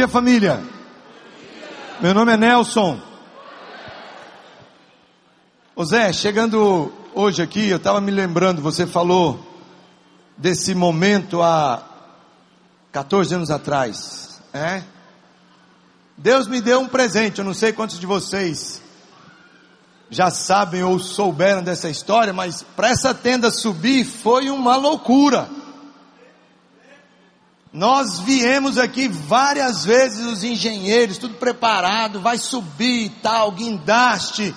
Dia, família. Meu nome é Nelson. Ô Zé, chegando hoje aqui, eu estava me lembrando, você falou desse momento há 14 anos atrás, é? Deus me deu um presente, eu não sei quantos de vocês já sabem ou souberam dessa história, mas para essa tenda subir foi uma loucura. Nós viemos aqui várias vezes, os engenheiros, tudo preparado, vai subir e tal, guindaste,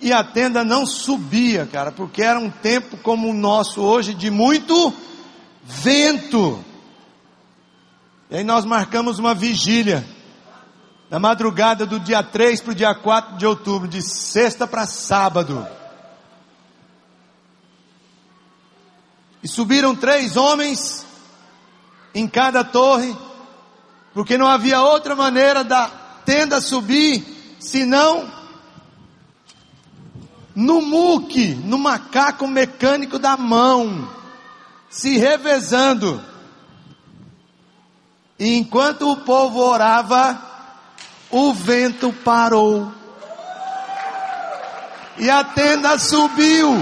e a tenda não subia, cara, porque era um tempo como o nosso hoje, de muito vento. E aí nós marcamos uma vigília, na madrugada do dia 3 para o dia 4 de outubro, de sexta para sábado. E subiram três homens, em cada torre, porque não havia outra maneira da tenda subir senão no muque, no macaco mecânico da mão, se revezando. E enquanto o povo orava, o vento parou. E a tenda subiu.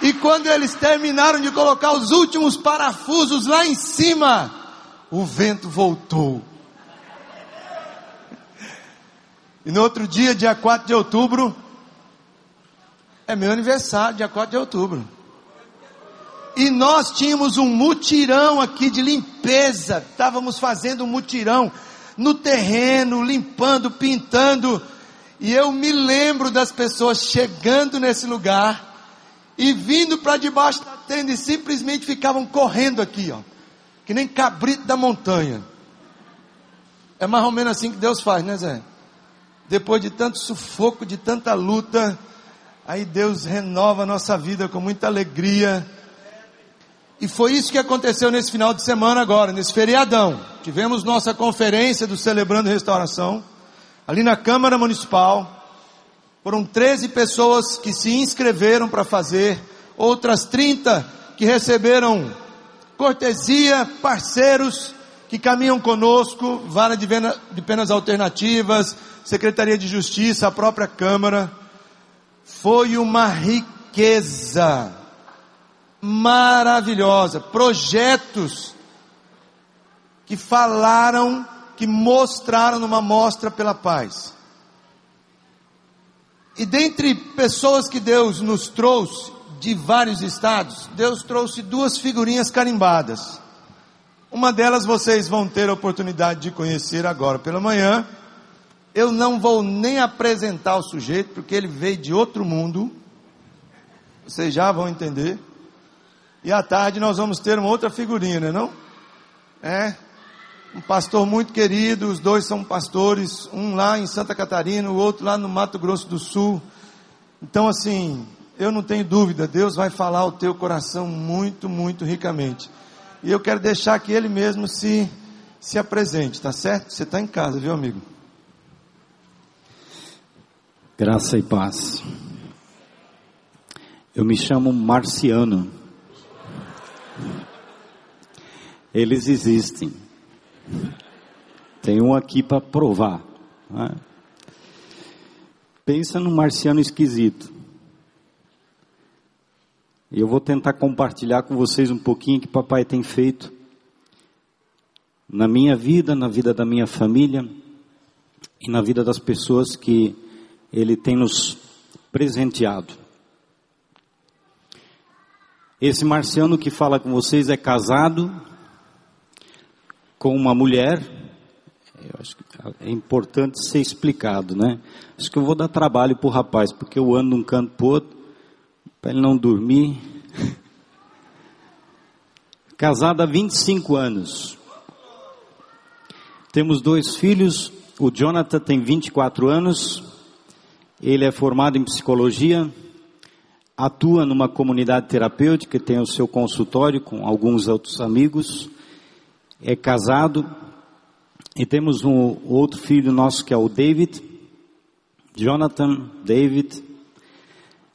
E quando eles terminaram de colocar os últimos parafusos lá em cima, o vento voltou. E no outro dia, dia 4 de outubro, é meu aniversário, dia 4 de outubro. E nós tínhamos um mutirão aqui de limpeza. Estávamos fazendo um mutirão no terreno, limpando, pintando. E eu me lembro das pessoas chegando nesse lugar e vindo para debaixo da tenda e simplesmente ficavam correndo aqui, ó, que nem cabrito da montanha. É mais ou menos assim que Deus faz, né, Zé? Depois de tanto sufoco, de tanta luta, aí Deus renova a nossa vida com muita alegria. E foi isso que aconteceu nesse final de semana agora, nesse feriadão. Tivemos nossa conferência do Celebrando Restauração, ali na Câmara Municipal. Foram 13 pessoas que se inscreveram para fazer, outras 30 que receberam cortesia, parceiros que caminham conosco, vara de, de penas alternativas, Secretaria de Justiça, a própria Câmara. Foi uma riqueza maravilhosa, projetos que falaram, que mostraram numa mostra pela paz. E dentre pessoas que Deus nos trouxe de vários estados, Deus trouxe duas figurinhas carimbadas. Uma delas vocês vão ter a oportunidade de conhecer agora pela manhã. Eu não vou nem apresentar o sujeito, porque ele veio de outro mundo. Vocês já vão entender. E à tarde nós vamos ter uma outra figurinha, não é? Não? É um pastor muito querido, os dois são pastores, um lá em Santa Catarina, o outro lá no Mato Grosso do Sul. Então, assim, eu não tenho dúvida, Deus vai falar ao teu coração muito, muito ricamente. E eu quero deixar que Ele mesmo se, se apresente, tá certo? Você está em casa, viu, amigo? Graça e paz. Eu me chamo Marciano. Eles existem. Tem um aqui para provar. Né? Pensa num marciano esquisito. E eu vou tentar compartilhar com vocês um pouquinho que papai tem feito na minha vida, na vida da minha família e na vida das pessoas que ele tem nos presenteado. Esse marciano que fala com vocês é casado com uma mulher eu acho que é importante ser explicado, né? Acho que eu vou dar trabalho para o rapaz, porque eu ando de um canto para outro, para ele não dormir. Casada há 25 anos. Temos dois filhos, o Jonathan tem 24 anos, ele é formado em psicologia, atua numa comunidade terapêutica, tem o seu consultório com alguns outros amigos, é casado, e temos um outro filho nosso que é o David, Jonathan, David.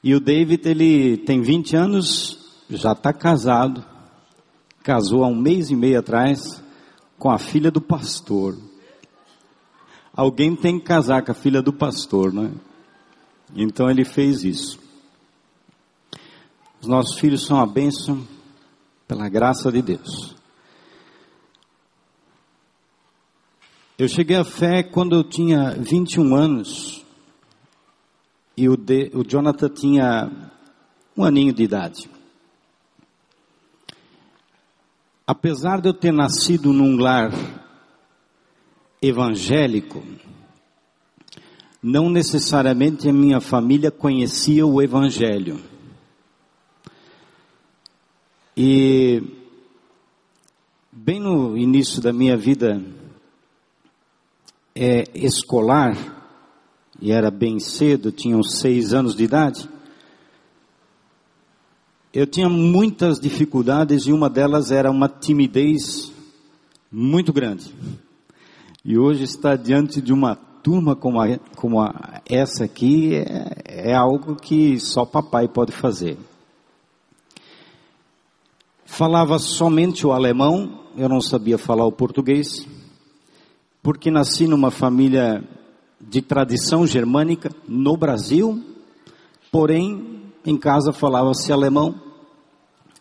E o David, ele tem 20 anos, já está casado, casou há um mês e meio atrás, com a filha do pastor. Alguém tem que casar com a filha do pastor, né? Então ele fez isso. Os nossos filhos são a bênção pela graça de Deus. Eu cheguei à fé quando eu tinha 21 anos e o, de, o Jonathan tinha um aninho de idade. Apesar de eu ter nascido num lar evangélico, não necessariamente a minha família conhecia o Evangelho. E, bem no início da minha vida é, escolar, e era bem cedo, tinha uns seis anos de idade, eu tinha muitas dificuldades e uma delas era uma timidez muito grande. E hoje estar diante de uma turma como, a, como a, essa aqui é, é algo que só papai pode fazer. Falava somente o alemão, eu não sabia falar o português, porque nasci numa família de tradição germânica no Brasil, porém em casa falava-se alemão.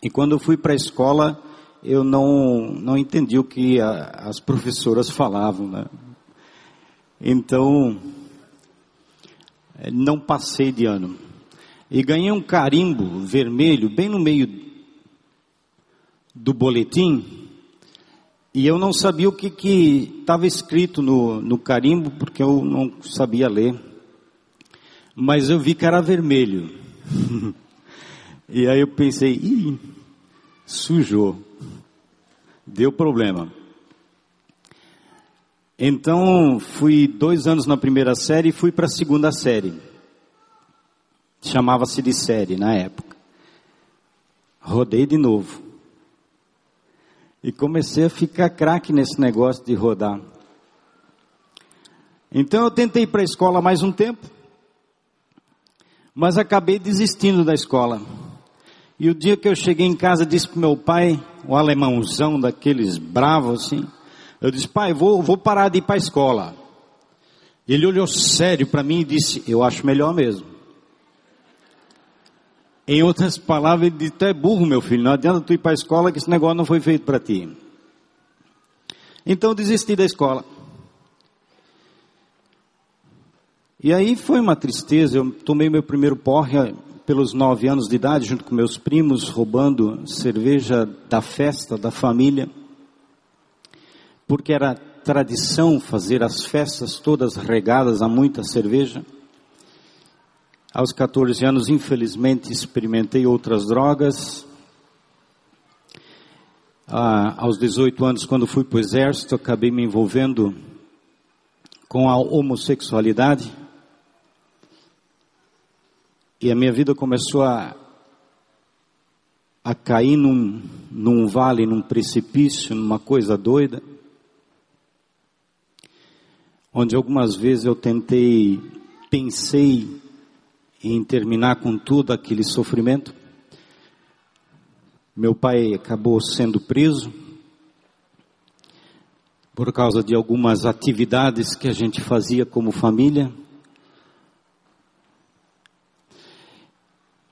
E quando eu fui para a escola, eu não, não entendi o que a, as professoras falavam. Né? Então, eh, não passei de ano. E ganhei um carimbo vermelho bem no meio do boletim. E eu não sabia o que estava escrito no, no carimbo, porque eu não sabia ler. Mas eu vi que era vermelho. e aí eu pensei, ih, sujou. Deu problema. Então, fui dois anos na primeira série e fui para a segunda série. Chamava-se de série na época. Rodei de novo. E comecei a ficar craque nesse negócio de rodar. Então eu tentei ir para a escola mais um tempo, mas acabei desistindo da escola. E o dia que eu cheguei em casa, disse para meu pai, o alemãozão daqueles bravos assim, eu disse, pai, vou, vou parar de ir para a escola. Ele olhou sério para mim e disse, eu acho melhor mesmo. Em outras palavras, ele disse, tu é burro, meu filho, não adianta tu ir para a escola que esse negócio não foi feito para ti. Então desisti da escola. E aí foi uma tristeza, eu tomei meu primeiro porre pelos nove anos de idade, junto com meus primos, roubando cerveja da festa da família, porque era tradição fazer as festas todas regadas a muita cerveja. Aos 14 anos, infelizmente, experimentei outras drogas. Ah, aos 18 anos, quando fui para o exército, acabei me envolvendo com a homossexualidade. E a minha vida começou a, a cair num, num vale, num precipício, numa coisa doida. Onde algumas vezes eu tentei, pensei em terminar com tudo aquele sofrimento. Meu pai acabou sendo preso por causa de algumas atividades que a gente fazia como família.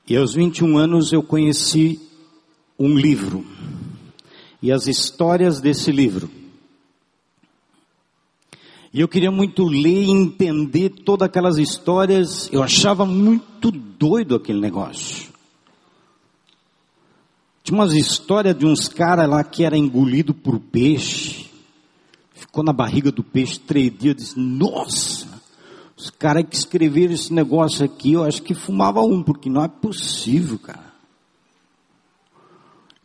E aos 21 anos eu conheci um livro e as histórias desse livro. E eu queria muito ler e entender todas aquelas histórias. Eu achava muito doido aquele negócio. Tinha umas histórias de uns caras lá que era engolido por peixe. Ficou na barriga do peixe três dias. Eu disse, nossa! Os caras que escreveram esse negócio aqui, eu acho que fumava um, porque não é possível, cara.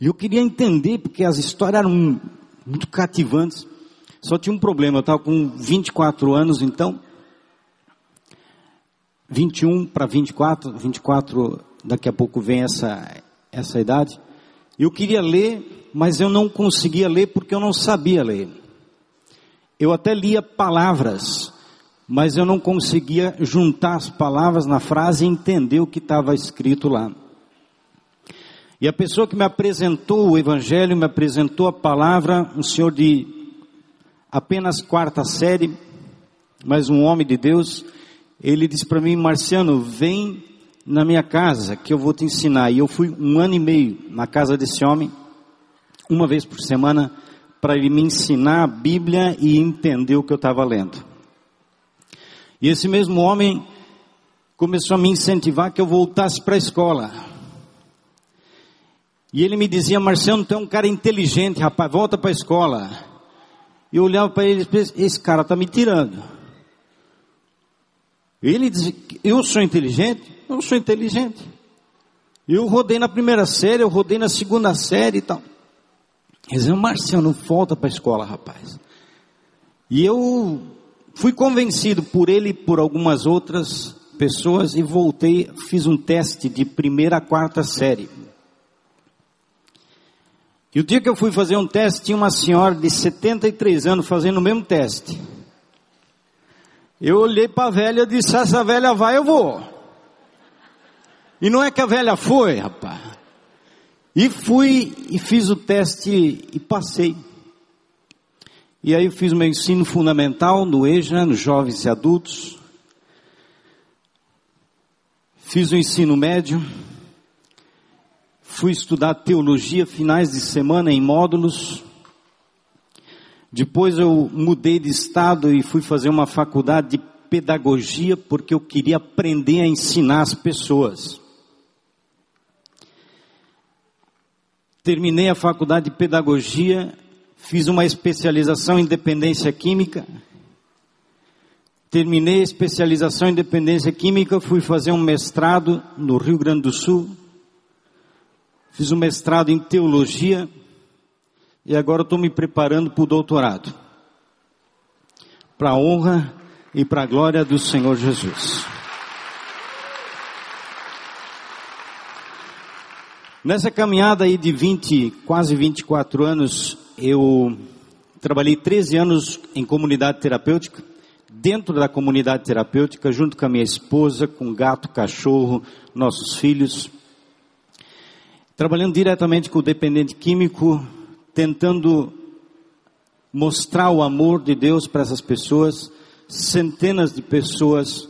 E eu queria entender, porque as histórias eram muito cativantes. Só tinha um problema, eu estava com 24 anos, então. 21 para 24, 24, daqui a pouco vem essa, essa idade. Eu queria ler, mas eu não conseguia ler porque eu não sabia ler. Eu até lia palavras, mas eu não conseguia juntar as palavras na frase e entender o que estava escrito lá. E a pessoa que me apresentou o Evangelho, me apresentou a palavra, um senhor de apenas quarta série, mas um homem de Deus, ele disse para mim, Marciano, vem na minha casa que eu vou te ensinar. E eu fui um ano e meio na casa desse homem, uma vez por semana, para ele me ensinar a Bíblia e entender o que eu estava lendo. E esse mesmo homem começou a me incentivar que eu voltasse para a escola. E ele me dizia, Marciano, tu é um cara inteligente, rapaz, volta para a escola. E eu olhava para ele e disse, esse cara está me tirando. Ele dizia, eu sou inteligente? Eu sou inteligente. Eu rodei na primeira série, eu rodei na segunda série e tal. Ele dizia, Marciano, volta para a escola, rapaz. E eu fui convencido por ele e por algumas outras pessoas e voltei, fiz um teste de primeira a quarta série. E o dia que eu fui fazer um teste, tinha uma senhora de 73 anos fazendo o mesmo teste. Eu olhei para a velha e disse: essa velha vai, eu vou. E não é que a velha foi, rapaz. E fui e fiz o teste e passei. E aí eu fiz meu ensino fundamental no EJA, nos jovens e adultos. Fiz o ensino médio fui estudar teologia finais de semana em módulos. Depois eu mudei de estado e fui fazer uma faculdade de pedagogia porque eu queria aprender a ensinar as pessoas. Terminei a faculdade de pedagogia, fiz uma especialização em dependência química. Terminei a especialização em dependência química, fui fazer um mestrado no Rio Grande do Sul Fiz um mestrado em teologia e agora estou me preparando para o doutorado. Para a honra e para a glória do Senhor Jesus. Nessa caminhada aí de 20, quase 24 anos, eu trabalhei 13 anos em comunidade terapêutica, dentro da comunidade terapêutica, junto com a minha esposa, com gato, cachorro, nossos filhos trabalhando diretamente com o dependente químico, tentando mostrar o amor de Deus para essas pessoas, centenas de pessoas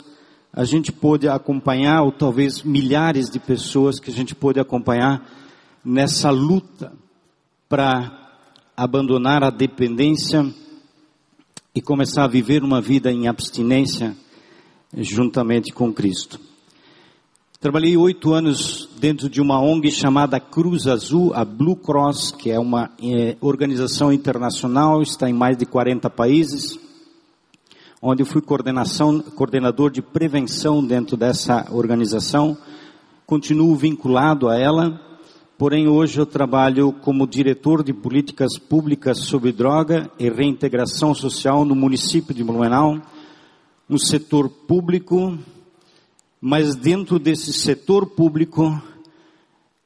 a gente pôde acompanhar, ou talvez milhares de pessoas que a gente pôde acompanhar nessa luta para abandonar a dependência e começar a viver uma vida em abstinência juntamente com Cristo. Trabalhei oito anos dentro de uma ONG chamada Cruz Azul, a Blue Cross, que é uma é, organização internacional, está em mais de 40 países, onde eu fui coordenador de prevenção dentro dessa organização. Continuo vinculado a ela, porém hoje eu trabalho como diretor de políticas públicas sobre droga e reintegração social no município de Blumenau, um setor público mas dentro desse setor público,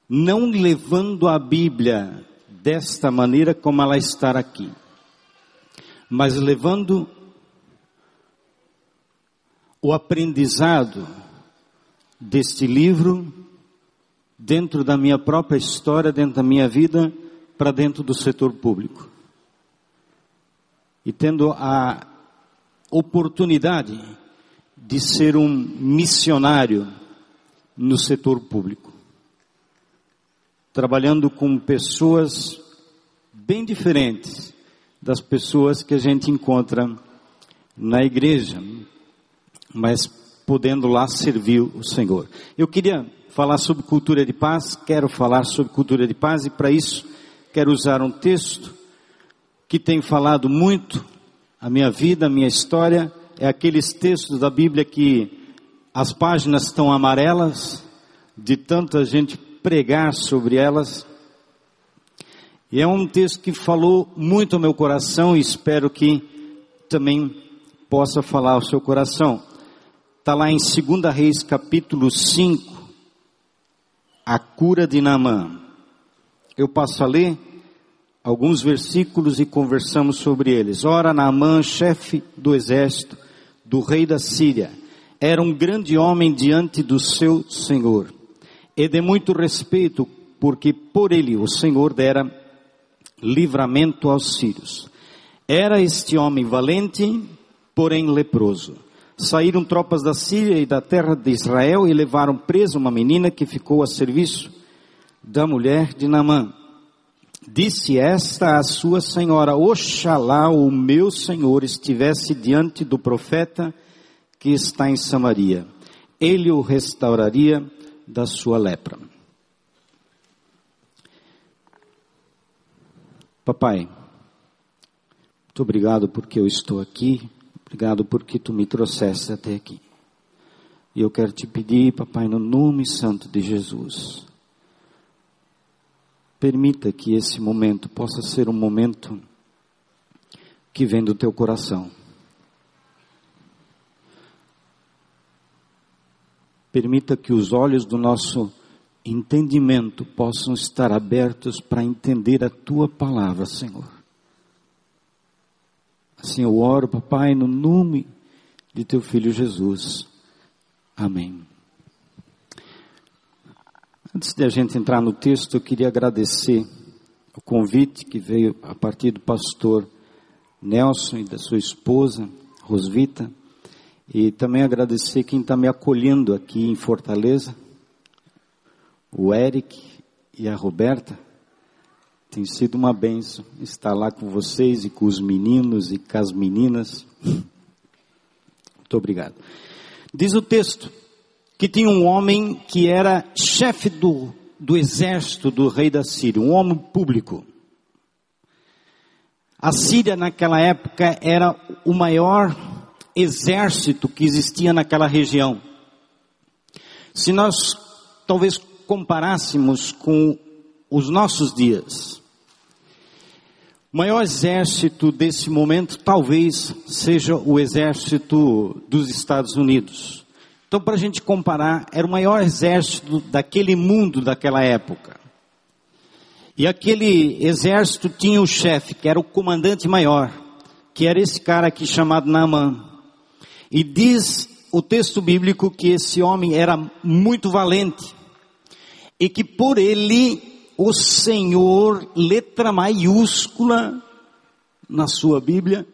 não levando a Bíblia desta maneira como ela está aqui, mas levando o aprendizado deste livro dentro da minha própria história, dentro da minha vida, para dentro do setor público. E tendo a oportunidade de ser um missionário no setor público, trabalhando com pessoas bem diferentes das pessoas que a gente encontra na igreja, mas podendo lá servir o Senhor. Eu queria falar sobre cultura de paz, quero falar sobre cultura de paz e para isso quero usar um texto que tem falado muito a minha vida, a minha história é aqueles textos da Bíblia que as páginas estão amarelas, de tanta gente pregar sobre elas. E é um texto que falou muito ao meu coração e espero que também possa falar ao seu coração. Está lá em 2 Reis capítulo 5, a cura de Naamã. Eu passo a ler alguns versículos e conversamos sobre eles. Ora, Naamã, chefe do exército, do rei da Síria. Era um grande homem diante do seu Senhor. E de muito respeito, porque por ele o Senhor dera livramento aos sírios. Era este homem valente, porém leproso. Saíram tropas da Síria e da terra de Israel e levaram presa uma menina que ficou a serviço da mulher de Naamã. Disse esta à sua senhora: Oxalá o meu senhor estivesse diante do profeta que está em Samaria. Ele o restauraria da sua lepra. Papai, muito obrigado porque eu estou aqui. Obrigado porque tu me trouxeste até aqui. E eu quero te pedir, papai, no nome santo de Jesus, permita que esse momento possa ser um momento que vem do teu coração. Permita que os olhos do nosso entendimento possam estar abertos para entender a tua palavra, Senhor. Assim eu oro, papai, no nome de teu filho Jesus. Amém. Antes de a gente entrar no texto, eu queria agradecer o convite que veio a partir do pastor Nelson e da sua esposa, Rosvita, e também agradecer quem está me acolhendo aqui em Fortaleza, o Eric e a Roberta. Tem sido uma benção estar lá com vocês e com os meninos e com as meninas. Muito obrigado. Diz o texto que tinha um homem que era chefe do, do exército do rei da Síria, um homem público. A Síria naquela época era o maior exército que existia naquela região. Se nós talvez comparássemos com os nossos dias, o maior exército desse momento talvez seja o exército dos Estados Unidos. Então, para a gente comparar, era o maior exército daquele mundo daquela época. E aquele exército tinha o chefe, que era o comandante maior, que era esse cara aqui chamado Naaman. E diz o texto bíblico que esse homem era muito valente e que por ele o Senhor, letra maiúscula na sua Bíblia,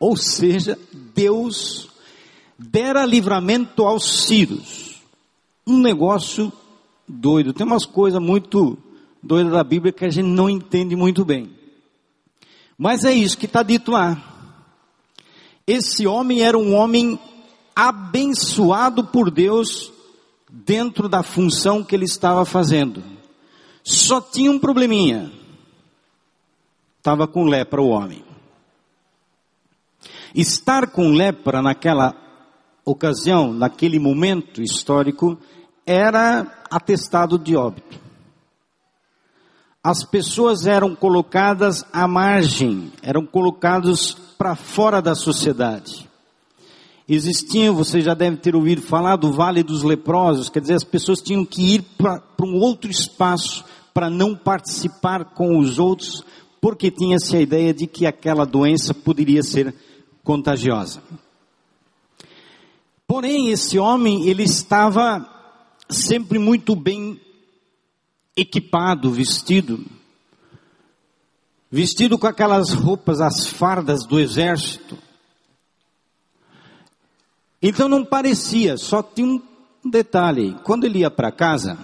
ou seja, Deus dera livramento aos sírios. Um negócio doido. Tem umas coisas muito doidas da Bíblia que a gente não entende muito bem. Mas é isso que está dito lá. Esse homem era um homem abençoado por Deus dentro da função que ele estava fazendo. Só tinha um probleminha. Estava com lepra o homem. Estar com lepra naquela ocasião, naquele momento histórico, era atestado de óbito. As pessoas eram colocadas à margem, eram colocados para fora da sociedade. Existiam, você já deve ter ouvido falar do Vale dos Leprosos, quer dizer, as pessoas tinham que ir para um outro espaço para não participar com os outros, porque tinha-se a ideia de que aquela doença poderia ser contagiosa. Porém, esse homem, ele estava sempre muito bem equipado, vestido, vestido com aquelas roupas, as fardas do exército, então não parecia, só tinha um detalhe. Quando ele ia para casa,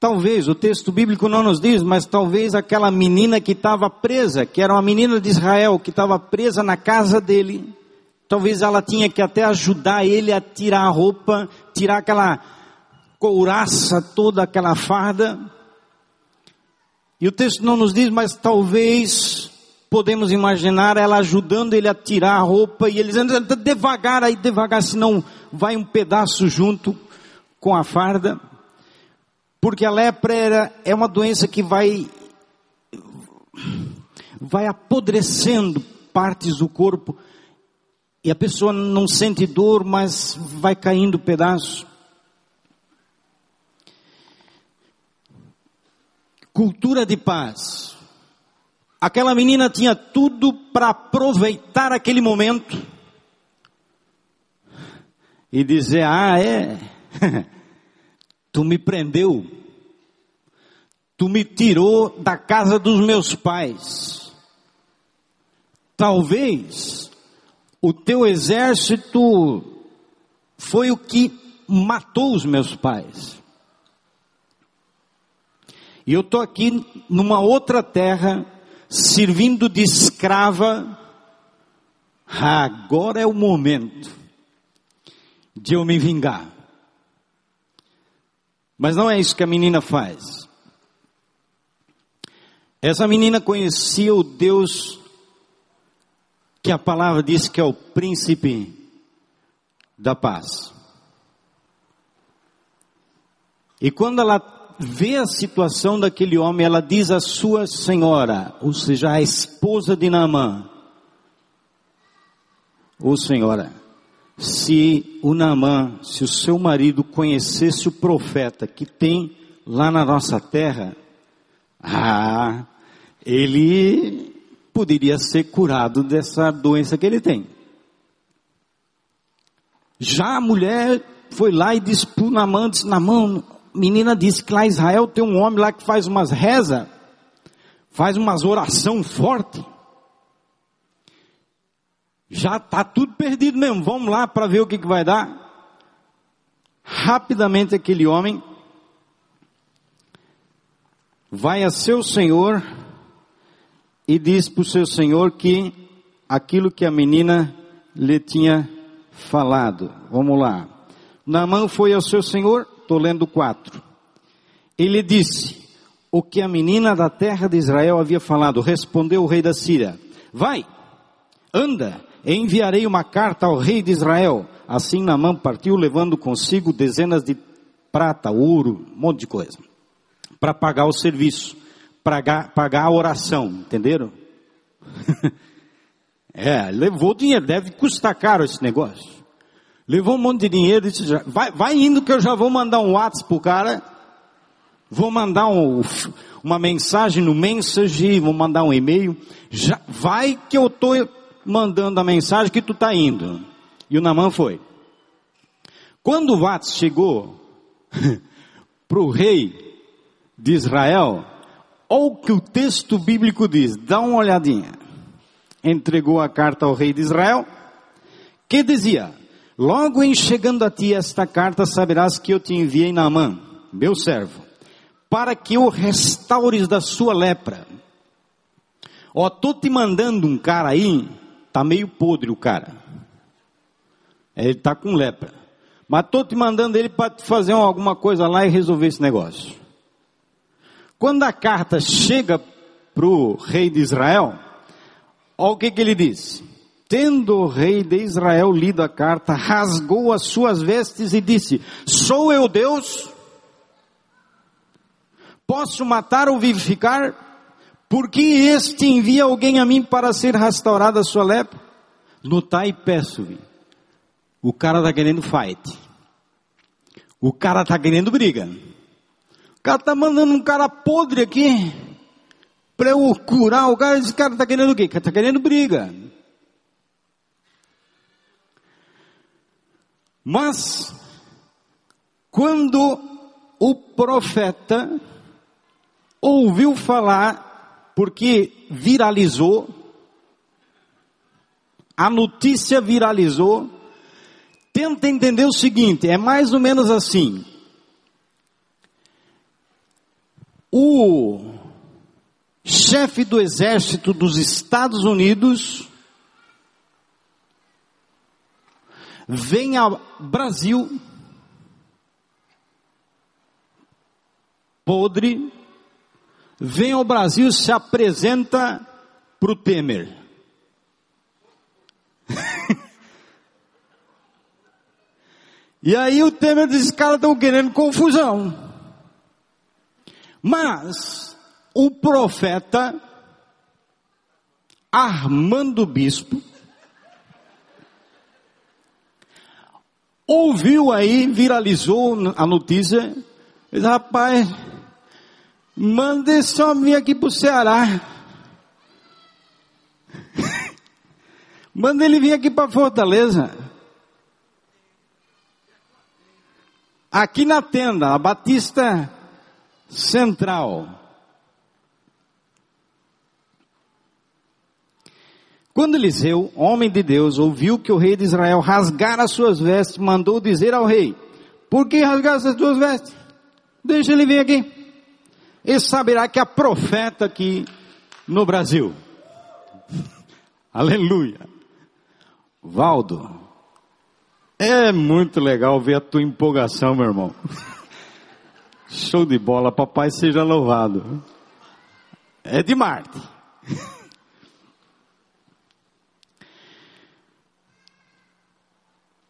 talvez, o texto bíblico não nos diz, mas talvez aquela menina que estava presa, que era uma menina de Israel, que estava presa na casa dele, talvez ela tinha que até ajudar ele a tirar a roupa, tirar aquela couraça toda, aquela farda. E o texto não nos diz, mas talvez podemos imaginar ela ajudando ele a tirar a roupa e ele dizendo, devagar aí, devagar, senão vai um pedaço junto com a farda. Porque a lepra era, é uma doença que vai, vai apodrecendo partes do corpo e a pessoa não sente dor, mas vai caindo pedaço. Cultura de paz. Aquela menina tinha tudo para aproveitar aquele momento e dizer: Ah, é, tu me prendeu, tu me tirou da casa dos meus pais. talvez o teu exército foi o que matou os meus pais. E eu estou aqui numa outra terra, servindo de escrava. Agora é o momento de eu me vingar. Mas não é isso que a menina faz. Essa menina conhecia o Deus que a palavra diz que é o príncipe da paz. E quando ela vê a situação daquele homem, ela diz à sua senhora, ou seja, a esposa de Naamã, ô senhora, se o Naamã, se o seu marido conhecesse o profeta que tem lá na nossa terra, ah, ele poderia ser curado dessa doença que ele tem. Já a mulher foi lá e disse para Namã, disse, Namã, menina disse que lá em Israel tem um homem lá que faz umas reza, faz umas oração forte. Já está tudo perdido mesmo, vamos lá para ver o que, que vai dar. Rapidamente aquele homem vai a seu senhor e diz para o seu senhor que aquilo que a menina lhe tinha falado. Vamos lá. Naamã foi ao seu senhor, estou lendo quatro. Ele disse, o que a menina da terra de Israel havia falado, respondeu o rei da Síria, vai, anda, enviarei uma carta ao rei de Israel. Assim Naamã partiu levando consigo dezenas de prata, ouro, um monte de coisa, para pagar o serviço, pagar, pagar a oração, entenderam? é, levou dinheiro, deve custar caro esse negócio. Levou um monte de dinheiro disse, vai, vai indo que eu já vou mandar um WhatsApp pro cara, vou mandar um, uma mensagem no Message, vou mandar um e-mail, já, vai que eu tô mandando a mensagem que tu tá indo. E o Namã foi. Quando o WhatsApp chegou pro rei de Israel, olha o que o texto bíblico diz, dá uma olhadinha. Entregou a carta ao rei de Israel, que dizia, Logo em chegando a ti esta carta, saberás que eu te enviei na mão, meu servo, para que o restaures da sua lepra. Ó, tô te mandando um cara aí, tá meio podre o cara. Ele tá com lepra. Mas tô te mandando ele para fazer alguma coisa lá e resolver esse negócio. Quando a carta chega pro rei de Israel, olha o que que ele diz. Tendo o rei de Israel lido a carta, rasgou as suas vestes e disse: Sou eu Deus? Posso matar ou vivificar? Porque este envia alguém a mim para ser restaurada a sua lepra? Notai e peço-lhe. O cara está querendo fight. O cara está querendo briga. O cara está mandando um cara podre aqui para eu curar o cara. Esse cara está querendo o quê? Está querendo briga. Mas, quando o profeta ouviu falar, porque viralizou, a notícia viralizou, tenta entender o seguinte: é mais ou menos assim. O chefe do exército dos Estados Unidos vem ao Brasil podre, vem ao Brasil se apresenta para o Temer. e aí o Temer diz, os caras estão querendo confusão. Mas o profeta Armando Bispo ouviu aí, viralizou a notícia, rapaz, manda esse homem vir aqui para o Ceará. manda ele vir aqui para Fortaleza. Aqui na tenda, a Batista Central. Quando Eliseu, homem de Deus, ouviu que o rei de Israel rasgara as suas vestes, mandou dizer ao rei: Por que rasgaste as tuas vestes? Deixa ele vir aqui. Ele saberá que há profeta aqui no Brasil. Aleluia. Valdo, é muito legal ver a tua empolgação, meu irmão. Show de bola, papai seja louvado. É de Marte.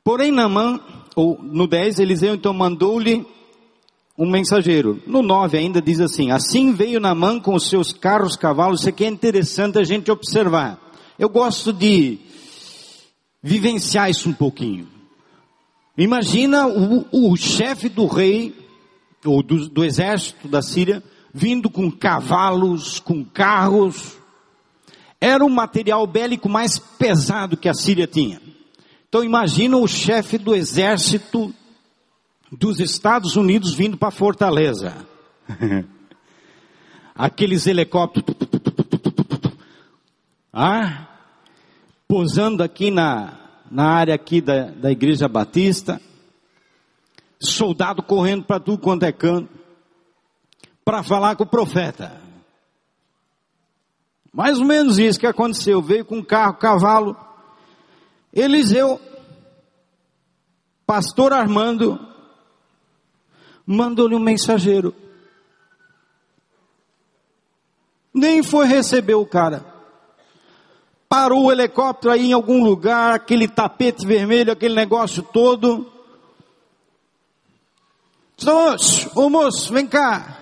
Porém, Namã, ou no 10, Eliseu então mandou-lhe um mensageiro. No 9 ainda diz assim: Assim veio Namã com os seus carros, cavalos. Isso aqui é interessante a gente observar. Eu gosto de vivenciar isso um pouquinho. Imagina o, o chefe do rei, ou do, do exército da Síria, vindo com cavalos, com carros. Era o material bélico mais pesado que a Síria tinha. Então imagina o chefe do exército dos Estados Unidos vindo para Fortaleza. Aqueles helicópteros. Ah, posando aqui na, na área aqui da, da igreja batista. Soldado correndo para tudo quanto é canto. Para falar com o profeta. Mais ou menos isso que aconteceu. Veio com carro, cavalo Eliseu, pastor Armando, mandou-lhe um mensageiro. Nem foi receber o cara. Parou o helicóptero aí em algum lugar, aquele tapete vermelho, aquele negócio todo. Moço, ô moço, vem cá.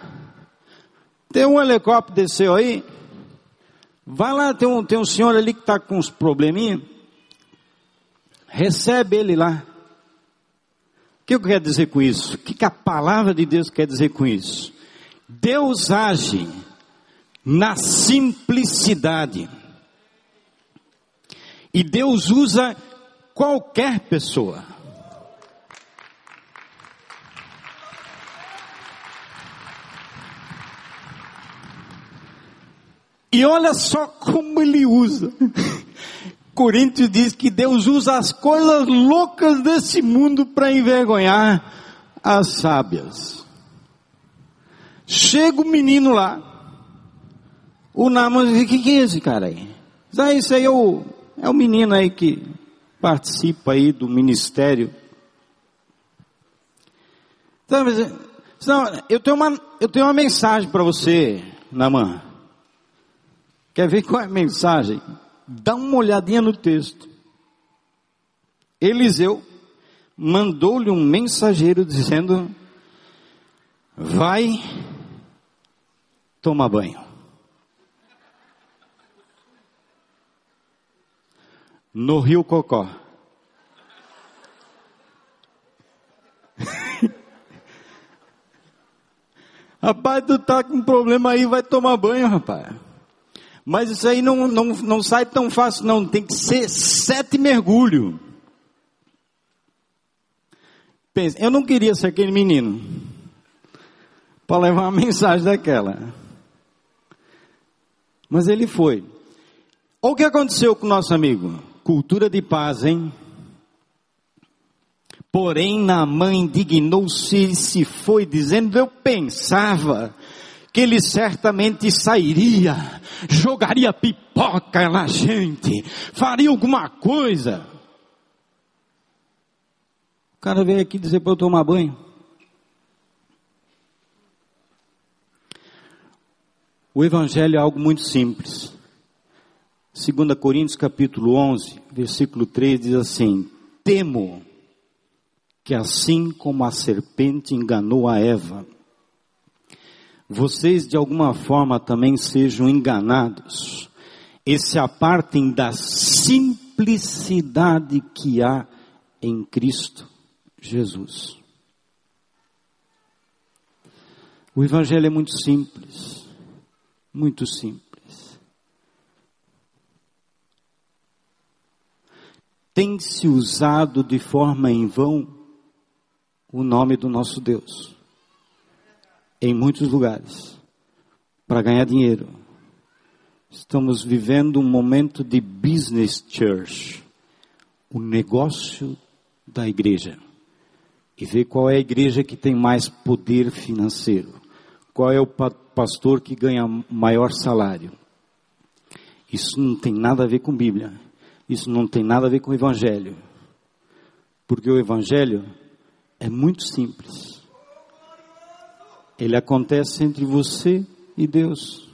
Tem um helicóptero desceu aí. Vai lá, tem um, tem um senhor ali que está com uns probleminhas. Recebe ele lá. O que eu quero dizer com isso? O que a palavra de Deus quer dizer com isso? Deus age na simplicidade. E Deus usa qualquer pessoa. E olha só como ele usa. Coríntios diz que Deus usa as coisas loucas desse mundo para envergonhar as sábias. Chega o menino lá, o Naaman diz, o que, é esse cara aí? Diz, ah, isso aí é o, é o menino aí que participa aí do ministério. Então, eu tenho uma, eu tenho uma mensagem para você, Naaman. Quer ver qual é a mensagem? dá uma olhadinha no texto. Eliseu mandou-lhe um mensageiro dizendo: Vai tomar banho. No Rio Cocó. rapaz, tu tá com problema aí, vai tomar banho, rapaz. Mas isso aí não, não, não sai tão fácil, não. Tem que ser sete mergulhos. Pensa, eu não queria ser aquele menino para levar uma mensagem daquela. Mas ele foi. Olha o que aconteceu com o nosso amigo. Cultura de paz, hein? Porém, Naamã indignou-se e se foi, dizendo: Eu pensava que ele certamente sairia, jogaria pipoca na gente, faria alguma coisa. O cara veio aqui dizer para eu tomar banho. O evangelho é algo muito simples. 2 Coríntios capítulo 11, versículo 3 diz assim: Temo que assim como a serpente enganou a Eva, vocês de alguma forma também sejam enganados e se apartem da simplicidade que há em Cristo Jesus. O Evangelho é muito simples, muito simples. Tem se usado de forma em vão o nome do nosso Deus em muitos lugares para ganhar dinheiro, Estamos vivendo um momento de business church, o negócio da igreja. E ver qual é a igreja que tem mais poder financeiro. Qual é o pastor que ganha maior salário. Isso não tem nada a ver com Bíblia. Isso não tem nada a ver com o Evangelho. Porque o Evangelho é muito simples. Ele acontece entre você e Deus.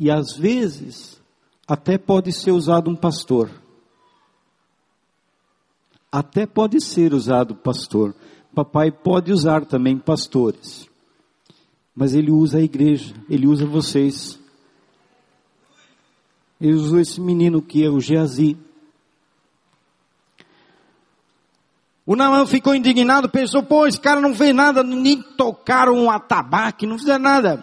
E às vezes, até pode ser usado um pastor. Até pode ser usado pastor. Papai pode usar também pastores. Mas ele usa a igreja, ele usa vocês. Ele usou esse menino que é o Geazi. O Naamã ficou indignado, pensou, pô, esse cara não fez nada, nem tocaram um atabaque, não fizeram nada.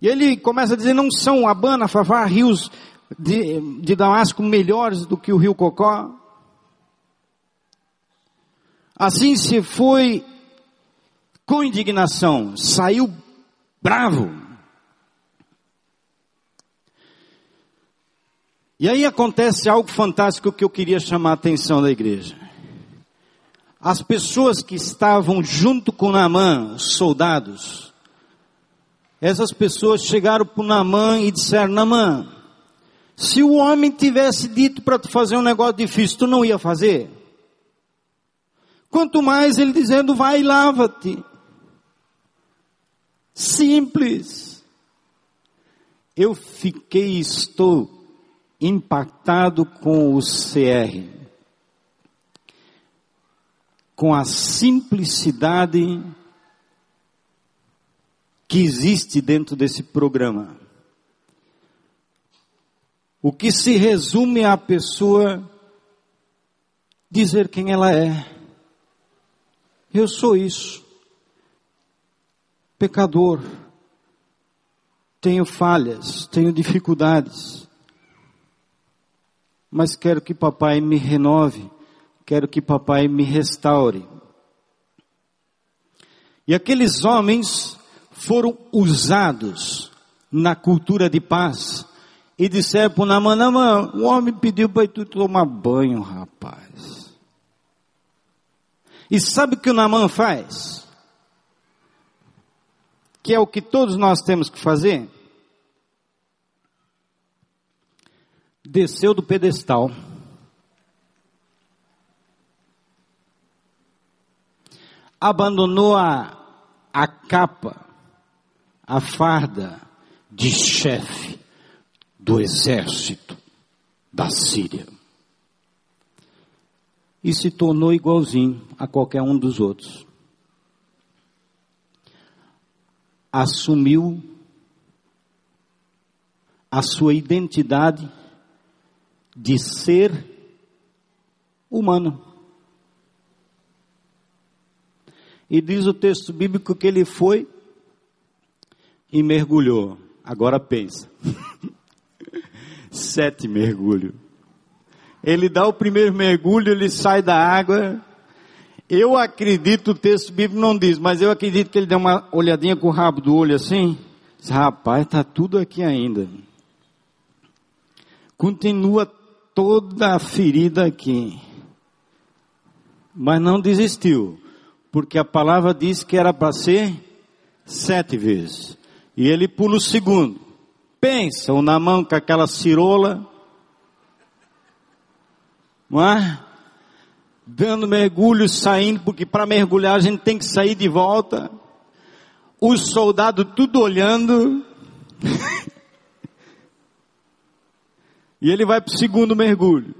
E ele começa a dizer, não são Abana, Fafá, rios de, de Damasco melhores do que o rio Cocó? Assim se foi com indignação, saiu bravo. E aí acontece algo fantástico que eu queria chamar a atenção da igreja. As pessoas que estavam junto com Naamã, os soldados, essas pessoas chegaram para Naamã e disseram, Naamã, se o homem tivesse dito para tu fazer um negócio difícil, tu não ia fazer? Quanto mais ele dizendo, vai e lava-te. Simples. Eu fiquei, estou impactado com o CR, com a simplicidade que existe dentro desse programa. O que se resume a pessoa dizer quem ela é. Eu sou isso. Pecador. Tenho falhas, tenho dificuldades mas quero que papai me renove, quero que papai me restaure. E aqueles homens foram usados na cultura de paz e disseram para Naman, Naman, o homem pediu para tu tomar banho, rapaz. E sabe o que o Naman faz? Que é o que todos nós temos que fazer? Desceu do pedestal. Abandonou a, a capa, a farda de chefe do exército da Síria. E se tornou igualzinho a qualquer um dos outros. Assumiu a sua identidade de ser humano. E diz o texto bíblico que ele foi e mergulhou. Agora pensa. Sete mergulhos. Ele dá o primeiro mergulho, ele sai da água. Eu acredito, o texto bíblico não diz, mas eu acredito que ele deu uma olhadinha com o rabo do olho assim. Rapaz, está tudo aqui ainda. Continua toda ferida aqui. Mas não desistiu, porque a palavra diz que era para ser sete vezes. E ele pula o segundo. Pensa, na mão com aquela cirola, não é? Dando mergulho, saindo, porque para mergulhar a gente tem que sair de volta. Os soldados tudo olhando. E ele vai para o segundo mergulho.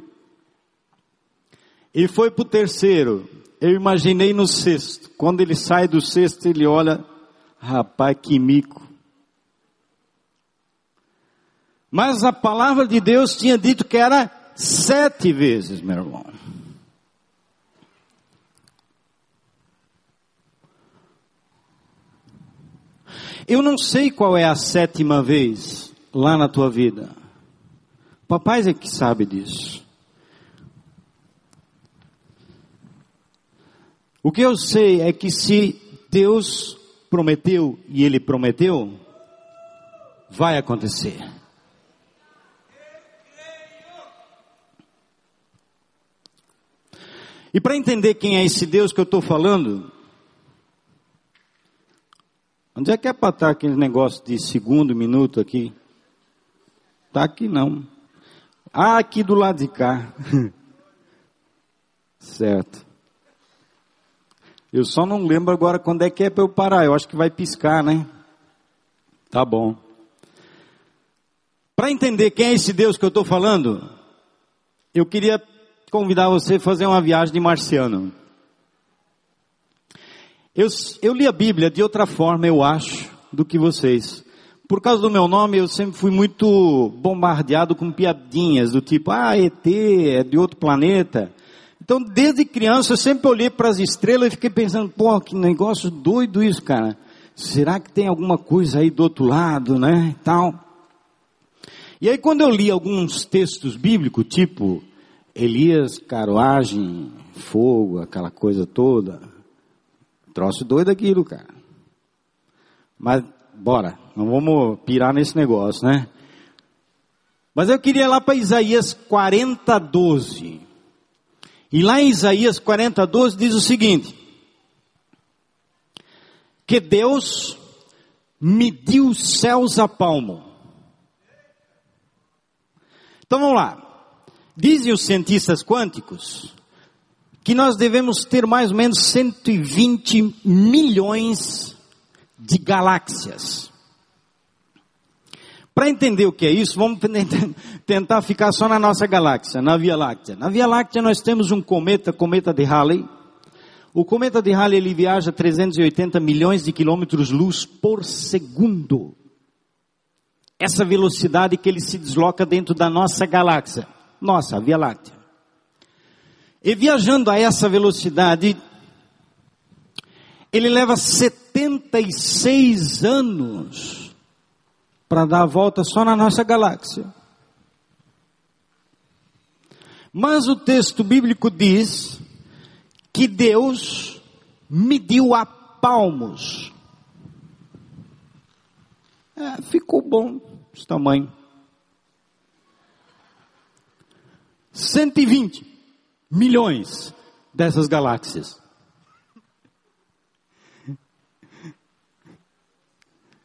E foi para o terceiro. Eu imaginei no sexto. Quando ele sai do sexto, ele olha, rapaz, que mico. Mas a palavra de Deus tinha dito que era sete vezes, meu irmão. Eu não sei qual é a sétima vez lá na tua vida. Papai é que sabe disso. O que eu sei é que se Deus prometeu e Ele prometeu, vai acontecer. E para entender quem é esse Deus que eu estou falando, onde é que é para estar aquele negócio de segundo minuto aqui? Está aqui não. Ah, aqui do lado de cá. certo. Eu só não lembro agora quando é que é para eu parar. Eu acho que vai piscar, né? Tá bom. Para entender quem é esse Deus que eu estou falando, eu queria convidar você a fazer uma viagem de marciano. Eu, eu li a Bíblia de outra forma, eu acho, do que vocês. Por causa do meu nome, eu sempre fui muito bombardeado com piadinhas do tipo, ah, ET é de outro planeta. Então, desde criança, eu sempre olhei para as estrelas e fiquei pensando, pô, que negócio doido isso, cara. Será que tem alguma coisa aí do outro lado, né? Tal. E aí, quando eu li alguns textos bíblicos, tipo Elias, carruagem, fogo, aquela coisa toda. Troço doido aquilo, cara. Mas, bora, não vamos pirar nesse negócio, né? Mas eu queria ir lá para Isaías 40, 12. E lá em Isaías 40, 12 diz o seguinte: Que Deus mediu os céus a palmo. Então vamos lá. Dizem os cientistas quânticos que nós devemos ter mais ou menos 120 milhões de galáxias. Para entender o que é isso, vamos tentar ficar só na nossa galáxia, na Via Láctea. Na Via Láctea nós temos um cometa, cometa de Halley. O cometa de Halley ele viaja 380 milhões de quilômetros luz por segundo. Essa velocidade que ele se desloca dentro da nossa galáxia nossa, Via Láctea. E viajando a essa velocidade, ele leva 76 anos para dar a volta só na nossa galáxia. Mas o texto bíblico diz que Deus mediu a palmos. É, ficou bom esse tamanho. 120 milhões dessas galáxias.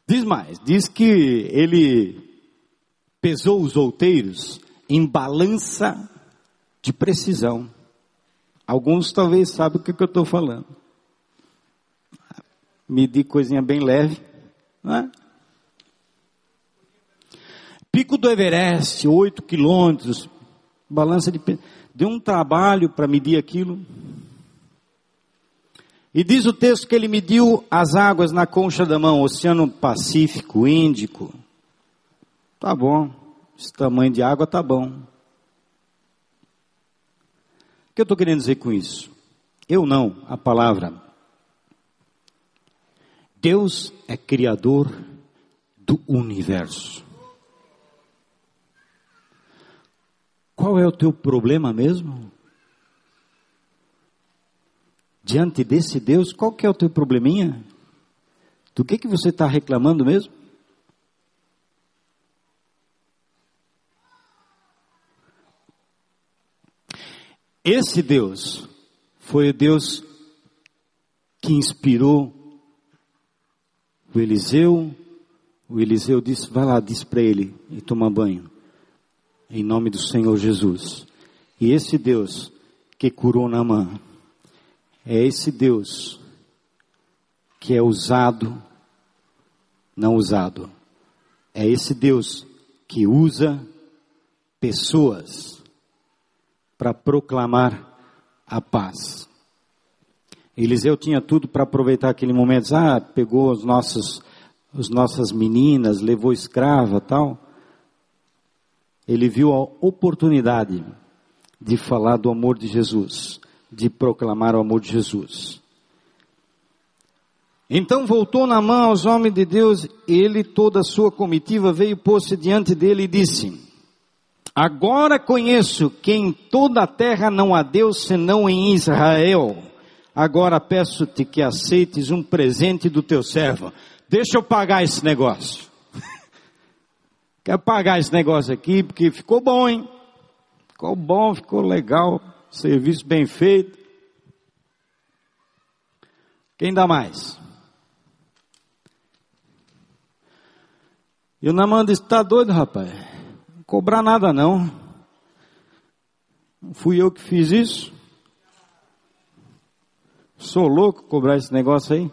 Diz mais, diz que ele pesou os outeiros em balança de precisão. Alguns talvez sabem o que, que eu estou falando. Medir coisinha bem leve, não é? Pico do Everest, 8 quilômetros, Balança de deu um trabalho para medir aquilo. E diz o texto que ele mediu as águas na concha da mão, Oceano Pacífico, Índico. Tá bom, esse tamanho de água tá bom. O que eu estou querendo dizer com isso? Eu não, a palavra. Deus é criador do universo. Qual é o teu problema mesmo? Diante desse Deus, qual que é o teu probleminha? Do que que você está reclamando mesmo? Esse Deus foi o Deus que inspirou o Eliseu. O Eliseu disse: vai lá, diz para ele e toma banho em nome do Senhor Jesus. E esse Deus que curou Naamã é esse Deus que é usado, não usado. É esse Deus que usa pessoas para proclamar a paz. Eliseu tinha tudo para aproveitar aquele momento. Ah, pegou os nossos, as nossas meninas, levou escrava, tal ele viu a oportunidade de falar do amor de Jesus, de proclamar o amor de Jesus. Então voltou na mão aos homens de Deus, ele toda a sua comitiva veio pôr-se diante dele e disse: Agora conheço que em toda a terra não há Deus senão em Israel. Agora peço-te que aceites um presente do teu servo. Deixa eu pagar esse negócio. Quer pagar esse negócio aqui, porque ficou bom, hein? Ficou bom, ficou legal, serviço bem feito. Quem dá mais? E o Namã disse, tá doido, rapaz? Não cobrar nada não. Não fui eu que fiz isso. Sou louco cobrar esse negócio aí.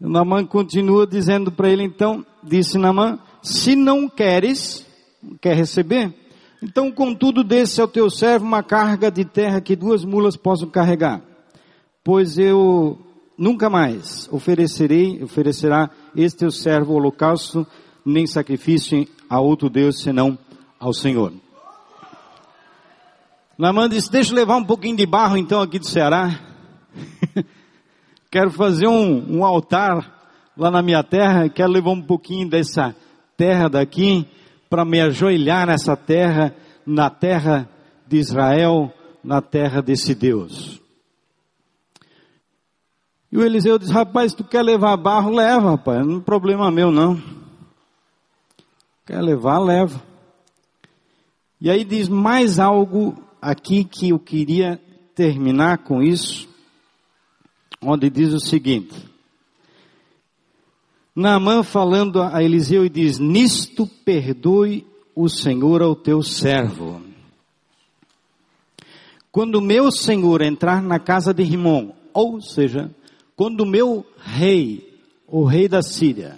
O Namã continua dizendo para ele, então, disse Namã, se não queres, não quer receber, então contudo desse ao teu servo uma carga de terra que duas mulas possam carregar. Pois eu nunca mais oferecerei, oferecerá este teu servo holocausto, nem sacrifício a outro Deus senão ao Senhor. Namã disse, deixa eu levar um pouquinho de barro então aqui do Ceará. quero fazer um, um altar lá na minha terra, quero levar um pouquinho dessa terra daqui para me ajoelhar nessa terra, na terra de Israel, na terra desse Deus. E o Eliseu diz, rapaz, tu quer levar barro, leva, rapaz, não é problema meu não. Quer levar, leva. E aí diz mais algo aqui que eu queria terminar com isso onde diz o seguinte: Naamã falando a Eliseu e diz: Nisto perdoe o Senhor ao teu servo. Quando meu senhor entrar na casa de Rimon, ou seja, quando meu rei, o rei da Síria,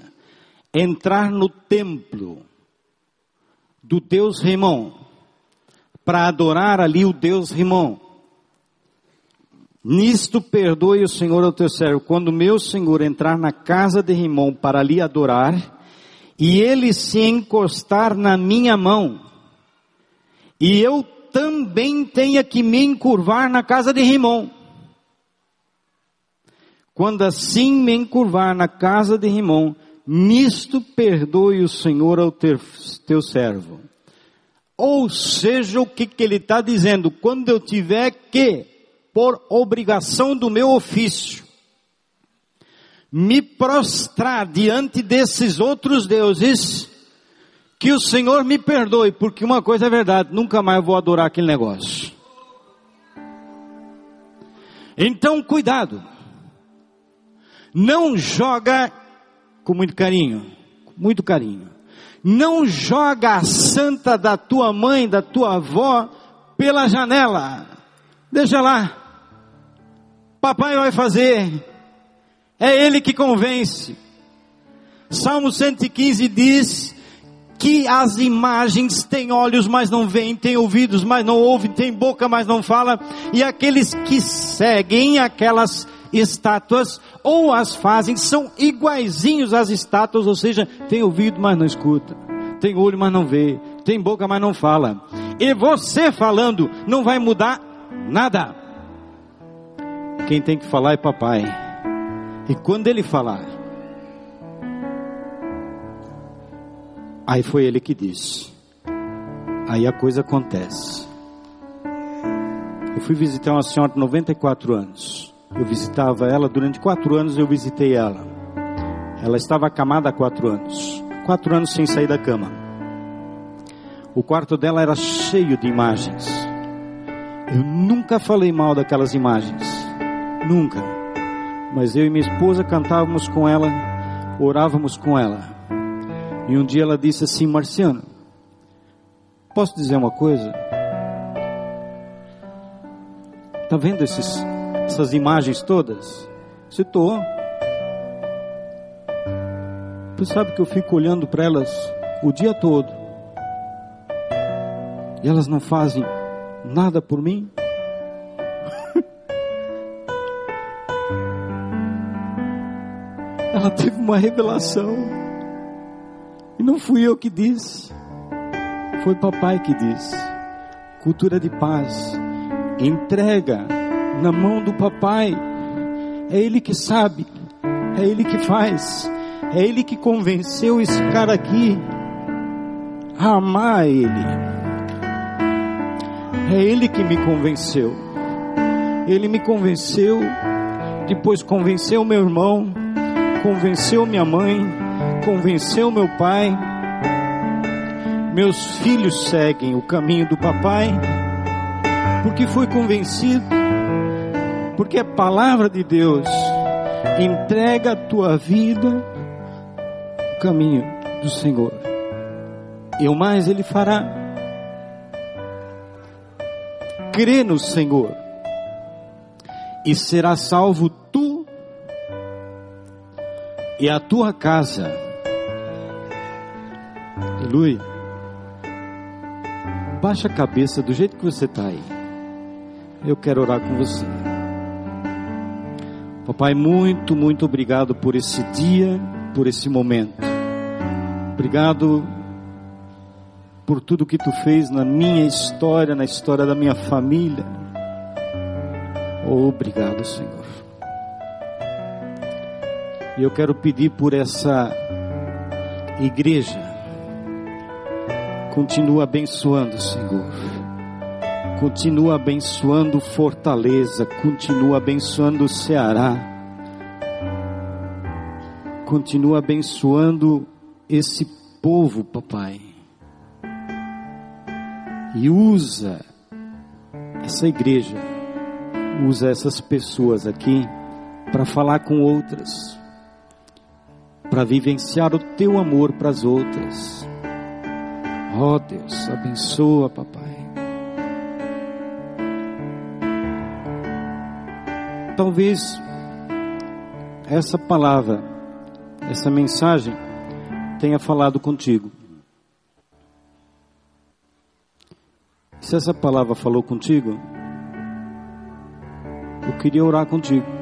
entrar no templo do Deus Rimon, para adorar ali o Deus Rimon, Nisto perdoe o Senhor ao teu servo, quando meu Senhor entrar na casa de Rimon para lhe adorar, e ele se encostar na minha mão, e eu também tenha que me encurvar na casa de Rimon. Quando assim me encurvar na casa de Rimon, nisto perdoe o Senhor ao teu, teu servo. Ou seja, o que, que ele está dizendo? Quando eu tiver que por obrigação do meu ofício, me prostrar diante desses outros deuses, que o Senhor me perdoe, porque uma coisa é verdade, nunca mais vou adorar aquele negócio. Então, cuidado. Não joga com muito carinho, muito carinho. Não joga a santa da tua mãe, da tua avó pela janela. Deixa lá. Papai vai fazer. É Ele que convence. Salmo 115 diz que as imagens têm olhos, mas não veem, têm ouvidos, mas não ouvem, têm boca, mas não fala, e aqueles que seguem aquelas estátuas ou as fazem são iguaizinhos às estátuas, ou seja, tem ouvido, mas não escuta, tem olho, mas não vê, tem boca, mas não fala. E você falando não vai mudar nada. Quem tem que falar é papai. E quando ele falar, aí foi ele que disse. Aí a coisa acontece. Eu fui visitar uma senhora de 94 anos. Eu visitava ela durante quatro anos. Eu visitei ela. Ela estava acamada há quatro anos. Quatro anos sem sair da cama. O quarto dela era cheio de imagens. Eu nunca falei mal daquelas imagens. Nunca. Mas eu e minha esposa cantávamos com ela, orávamos com ela. E um dia ela disse assim: Marciano, posso dizer uma coisa? Tá vendo esses, essas imagens todas? Tô. Você sabe que eu fico olhando para elas o dia todo. E elas não fazem nada por mim? Ela teve uma revelação. E não fui eu que disse, foi papai que disse. Cultura de paz, entrega na mão do papai. É ele que sabe, é ele que faz, é ele que convenceu esse cara aqui a amar ele. É ele que me convenceu. Ele me convenceu, depois convenceu meu irmão, convenceu minha mãe, convenceu meu pai. Meus filhos seguem o caminho do papai, porque foi convencido, porque a palavra de Deus entrega a tua vida o caminho do Senhor. E o mais Ele fará. Crê no Senhor e será salvo tu e a tua casa. Aleluia. Baixa a cabeça do jeito que você está aí. Eu quero orar com você. Papai, muito, muito obrigado por esse dia, por esse momento. Obrigado por tudo que tu fez na minha história, na história da minha família. Obrigado, Senhor. E eu quero pedir por essa igreja. Continua abençoando, Senhor. Continua abençoando Fortaleza, continua abençoando Ceará. Continua abençoando esse povo, papai. E usa essa igreja, usa essas pessoas aqui para falar com outras, para vivenciar o teu amor para as outras. Ó oh, Deus, abençoa, papai. Talvez essa palavra, essa mensagem tenha falado contigo. Se essa palavra falou contigo, eu queria orar contigo.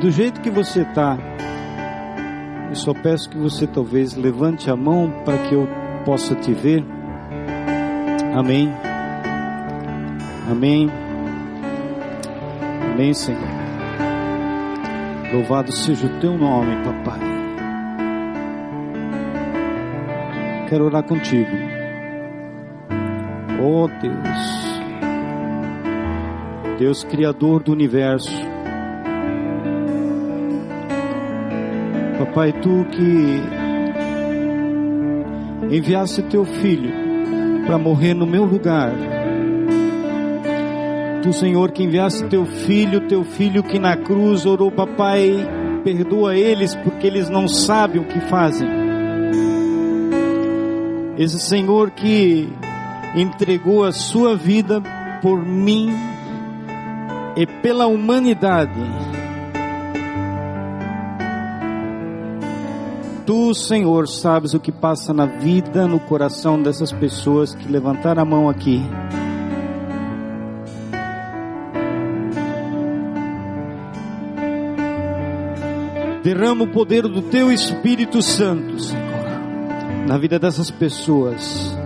Do jeito que você está, eu só peço que você talvez levante a mão para que eu possa te ver. Amém. Amém. Amém, Senhor. Louvado seja o teu nome, papai. Quero orar contigo. Oh Deus. Deus Criador do universo. Papai, tu que enviaste teu filho para morrer no meu lugar. Tu, Senhor, que enviaste teu filho, teu filho que na cruz orou, papai, perdoa eles porque eles não sabem o que fazem. Esse Senhor que entregou a sua vida por mim e pela humanidade. Tu, Senhor, sabes o que passa na vida, no coração dessas pessoas que levantaram a mão aqui. Derrama o poder do Teu Espírito Santo, Senhor, na vida dessas pessoas.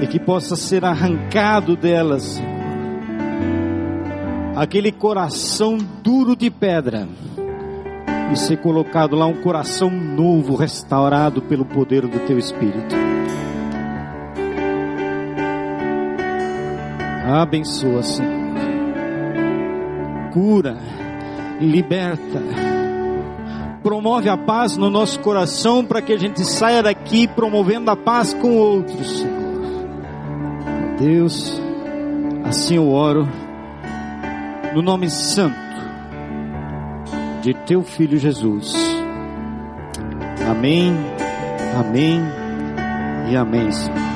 E que possa ser arrancado delas, Senhor, aquele coração duro de pedra e ser colocado lá um coração novo, restaurado pelo poder do Teu Espírito. Abençoa, Senhor. Cura, liberta. Promove a paz no nosso coração para que a gente saia daqui promovendo a paz com outros, Senhor. Deus, assim eu oro, no nome santo de teu filho Jesus. Amém, amém e amém, Senhor.